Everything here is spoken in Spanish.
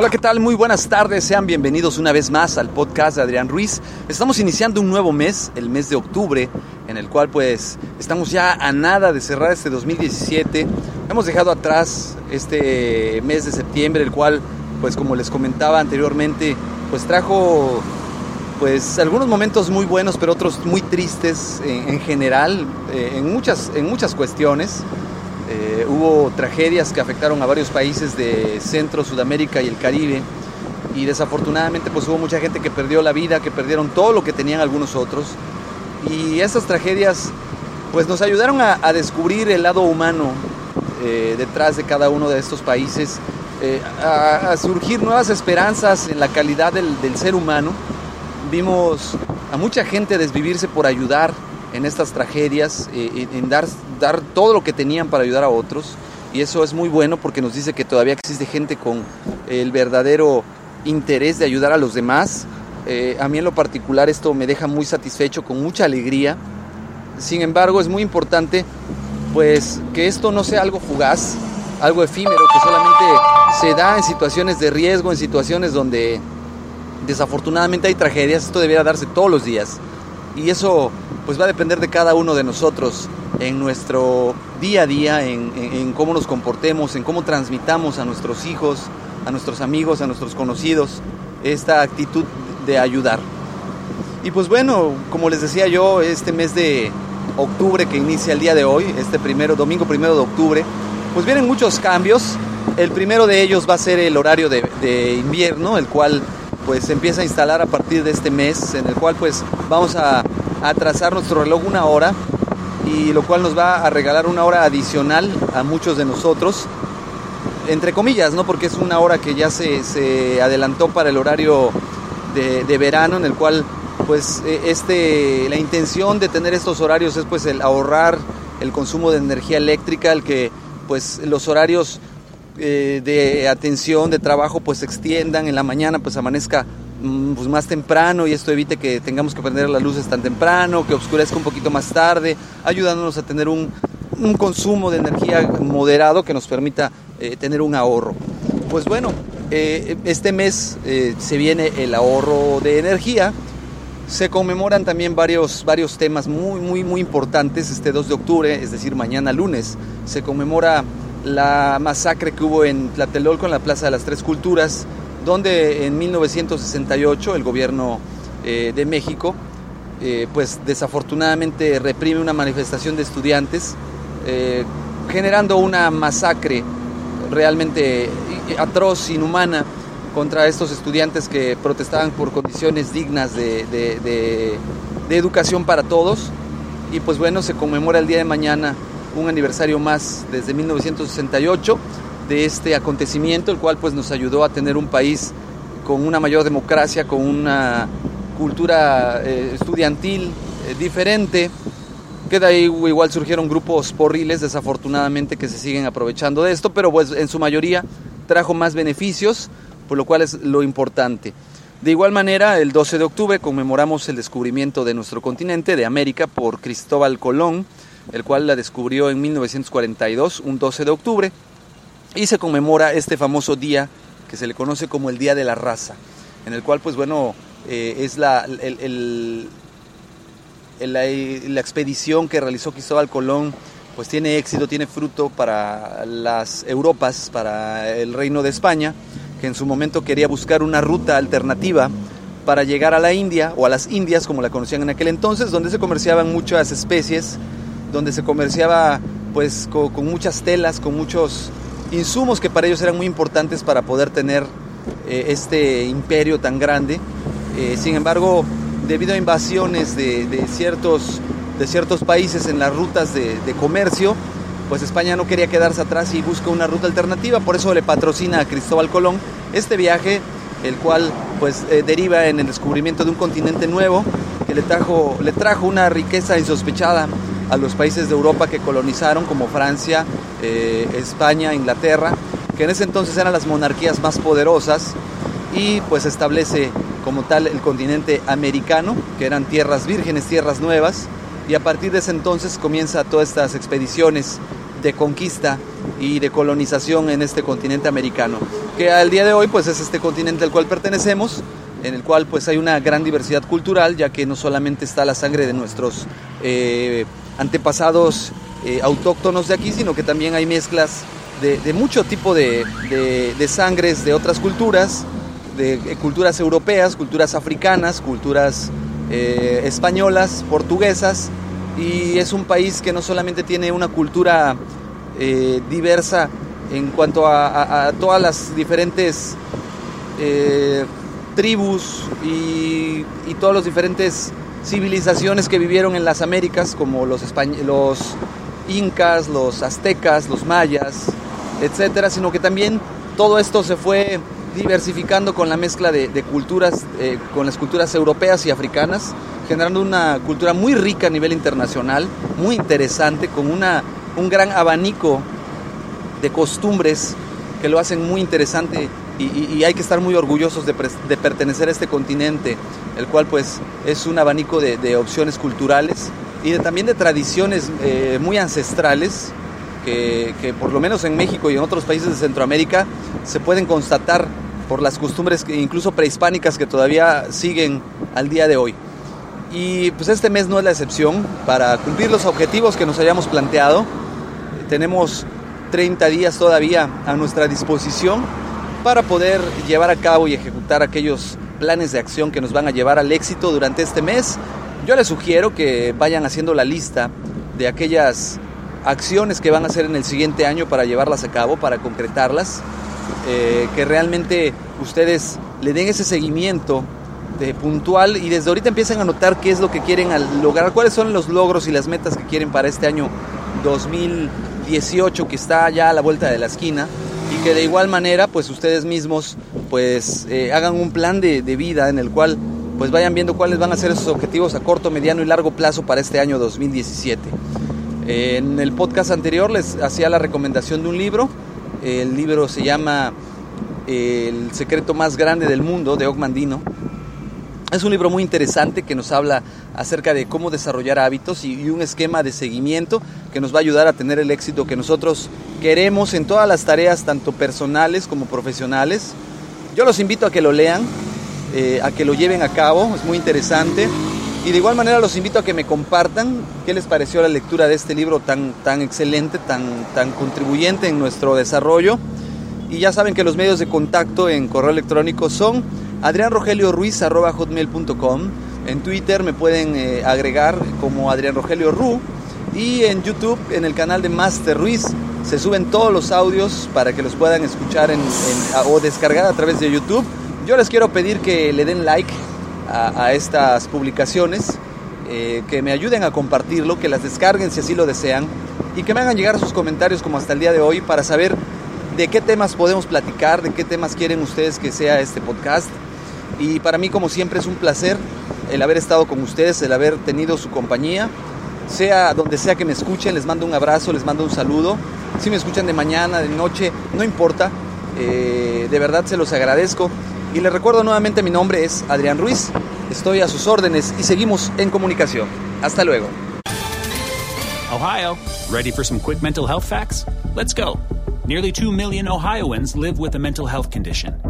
Hola, ¿qué tal? Muy buenas tardes, sean bienvenidos una vez más al podcast de Adrián Ruiz. Estamos iniciando un nuevo mes, el mes de octubre, en el cual pues estamos ya a nada de cerrar este 2017. Hemos dejado atrás este mes de septiembre, el cual pues como les comentaba anteriormente, pues trajo pues algunos momentos muy buenos, pero otros muy tristes en, general, eh, en, muchas, en muchas cuestiones. Eh, hubo tragedias que afectaron a varios países de Centro, Sudamérica y el Caribe. Y desafortunadamente pues hubo mucha gente que perdió la vida, que perdieron todo lo que tenían algunos otros. Y esas tragedias pues nos ayudaron a, descubrir el lado humano eh, detrás de cada uno de estos países, eh, a, surgir nuevas esperanzas en la calidad del, ser humano. Vimos a mucha gente desvivirse por ayudar en estas tragedias, en dar dar todo lo que tenían para ayudar a otros. Y eso es muy bueno porque nos dice que todavía existe gente con el verdadero interés de ayudar a los demás. Eh, a mí en lo particular esto me deja muy satisfecho, con mucha alegría. Sin embargo, es muy importante pues que esto no sea algo fugaz, algo efímero, que solamente se da en situaciones de riesgo, en situaciones donde desafortunadamente hay tragedias. Esto debería darse todos los días. Y eso pues va a depender de cada uno de nosotros en nuestro día a día, en, cómo nos comportemos, en cómo transmitamos a nuestros hijos, a nuestros amigos, a nuestros conocidos, esta actitud de ayudar. Y pues bueno, como les decía yo, este mes de octubre que inicia el día de hoy, este primero, domingo primero de octubre, pues vienen muchos cambios. El primero de ellos va a ser el horario de, invierno, el cual pues se empieza a instalar a partir de este mes, en el cual pues vamos a atrasar nuestro reloj una hora y lo cual nos va a regalar una hora adicional a muchos de nosotros, entre comillas, ¿no? Porque es una hora que ya se, se adelantó para el horario de, verano, en el cual, pues, e, este, la intención de tener estos horarios es, pues, el ahorrar el consumo de energía eléctrica, el que, pues, los horarios eh, de atención, de trabajo, pues, se extiendan, en la mañana, pues, amanezca pues más temprano y esto evite que tengamos que prender las luces tan temprano, que oscurezca un poquito más tarde, ayudándonos a tener un, un consumo de energía moderado que nos permita eh, tener un ahorro. Pues bueno, eh, este mes eh, se viene el ahorro de energía. Se conmemoran también varios, varios temas muy, muy, muy importantes. Este 2 de octubre, es decir, mañana lunes, se conmemora la masacre que hubo en Tlatelolco, en la Plaza de las Tres Culturas, donde en 1968 el gobierno eh, de México eh, pues desafortunadamente reprime una manifestación de estudiantes eh, generando una masacre realmente atroz, inhumana contra estos estudiantes que protestaban por condiciones dignas de, de educación para todos. Y pues bueno se conmemora el día de mañana un aniversario más desde 1968 de este acontecimiento, el cual pues nos ayudó a tener un país con una mayor democracia, con una cultura eh, estudiantil eh, diferente, que de ahí igual surgieron grupos porriles desafortunadamente que se siguen aprovechando de esto, pero pues en su mayoría trajo más beneficios, por lo cual es lo importante. De igual manera, el 12 de octubre conmemoramos el descubrimiento de nuestro continente, de América, por Cristóbal Colón, el cual la descubrió en 1942, un 12 de octubre y se conmemora este famoso día que se le conoce como el Día de la Raza, en el cual pues bueno, eh, es la, la, expedición que realizó Cristóbal Colón pues tiene éxito, tiene fruto para las Europas, para el Reino de España, que en su momento quería buscar una ruta alternativa para llegar a la India o a las Indias como la conocían en aquel entonces, donde se comerciaban muchas especies, donde se comerciaba pues con muchas telas, con muchos insumos que para ellos eran muy importantes para poder tener eh, este imperio tan grande. Eh, sin embargo, debido a invasiones de, ciertos, de ciertos países en las rutas de, comercio, pues España no quería quedarse atrás y busca una ruta alternativa, por eso le patrocina a Cristóbal Colón Este viaje, el cual pues eh, deriva en el descubrimiento de un continente nuevo que le trajo, le trajo una riqueza insospechada a los países de Europa que colonizaron, como Francia, eh, España, Inglaterra, que en ese entonces eran las monarquías más poderosas, y pues establece como tal el continente americano, que eran tierras vírgenes, tierras nuevas, y a partir de ese entonces comienza todas estas expediciones de conquista y de colonización en este continente americano, que al día de hoy pues es este continente al cual pertenecemos, en el cual pues hay una gran diversidad cultural, ya que no solamente está la sangre de nuestros eh, antepasados eh, autóctonos de aquí, sino que también hay mezclas de, mucho tipo de, sangres de otras culturas, de eh, culturas europeas, culturas africanas, culturas españolas, portuguesas, y es un país que no solamente tiene una cultura diversa en cuanto a, todas las diferentes tribus y, todas las diferentes civilizaciones que vivieron en las Américas, como los, los incas, los aztecas, los mayas, etcétera, sino que también todo esto se fue diversificando con la mezcla de, culturas, eh, con las culturas europeas y africanas, generando una cultura muy rica a nivel internacional, muy interesante, con una, un gran abanico de costumbres que lo hacen muy interesante y, hay que estar muy orgullosos de, pertenecer a este continente, el cual pues es un abanico de, opciones culturales y también de tradiciones eh, muy ancestrales que, por lo menos en México y en otros países de Centroamérica se pueden constatar por las costumbres incluso prehispánicas que todavía siguen al día de hoy. Y pues este mes no es la excepción para cumplir los objetivos que nos hayamos planteado. Tenemos 30 días todavía a nuestra disposición para poder llevar a cabo y ejecutar aquellos planes de acción que nos van a llevar al éxito durante este mes. Yo les sugiero que vayan haciendo la lista de aquellas acciones que van a hacer en el siguiente año para llevarlas a cabo, para concretarlas, eh, que realmente ustedes le den ese seguimiento de puntual y desde ahorita empiecen a notar qué es lo que quieren lograr, cuáles son los logros y las metas que quieren para este año 2018 que está ya a la vuelta de la esquina y que de igual manera pues ustedes mismos pues eh, hagan un plan de, vida en el cual pues vayan viendo cuáles van a ser esos objetivos a corto, mediano y largo plazo para este año 2017. En el podcast anterior les hacía la recomendación de un libro, el libro se llama El secreto más grande del mundo de Ogmandino es un libro muy interesante que nos habla acerca de cómo desarrollar hábitos y, un esquema de seguimiento que nos va a ayudar a tener el éxito que nosotros queremos en todas las tareas, tanto personales como profesionales. Yo los invito a que lo lean, eh, a que lo lleven a cabo, es muy interesante. Y de igual manera los invito a que me compartan qué les pareció la lectura de este libro tan, tan excelente, tan, tan contribuyente en nuestro desarrollo. Y ya saben que los medios de contacto en correo electrónico son hotmail.com En Twitter me pueden eh, agregar como Adrián Rogelio Ru. Y en YouTube, en el canal de Master Ruiz, se suben todos los audios para que los puedan escuchar o descargar a través de YouTube. Yo les quiero pedir que le den like a, estas publicaciones, eh, que me ayuden a compartirlo, que las descarguen si así lo desean y que me hagan llegar sus comentarios como hasta el día de hoy para saber de qué temas podemos platicar, de qué temas quieren ustedes que sea este podcast. Y para mí, como siempre, es un placer el haber estado con ustedes, el haber tenido su compañía. Sea donde sea que me escuchen, les mando un abrazo, les mando un saludo. Si me escuchan de mañana, de noche, no importa. Eh, de verdad se los agradezco. Y les recuerdo nuevamente, mi nombre es Adrián Ruiz. Estoy a sus órdenes y seguimos en comunicación. Hasta luego. Ohio, ready for some quick mental health facts? Let's go. Nearly 2 million Ohioans live with a mental health condition.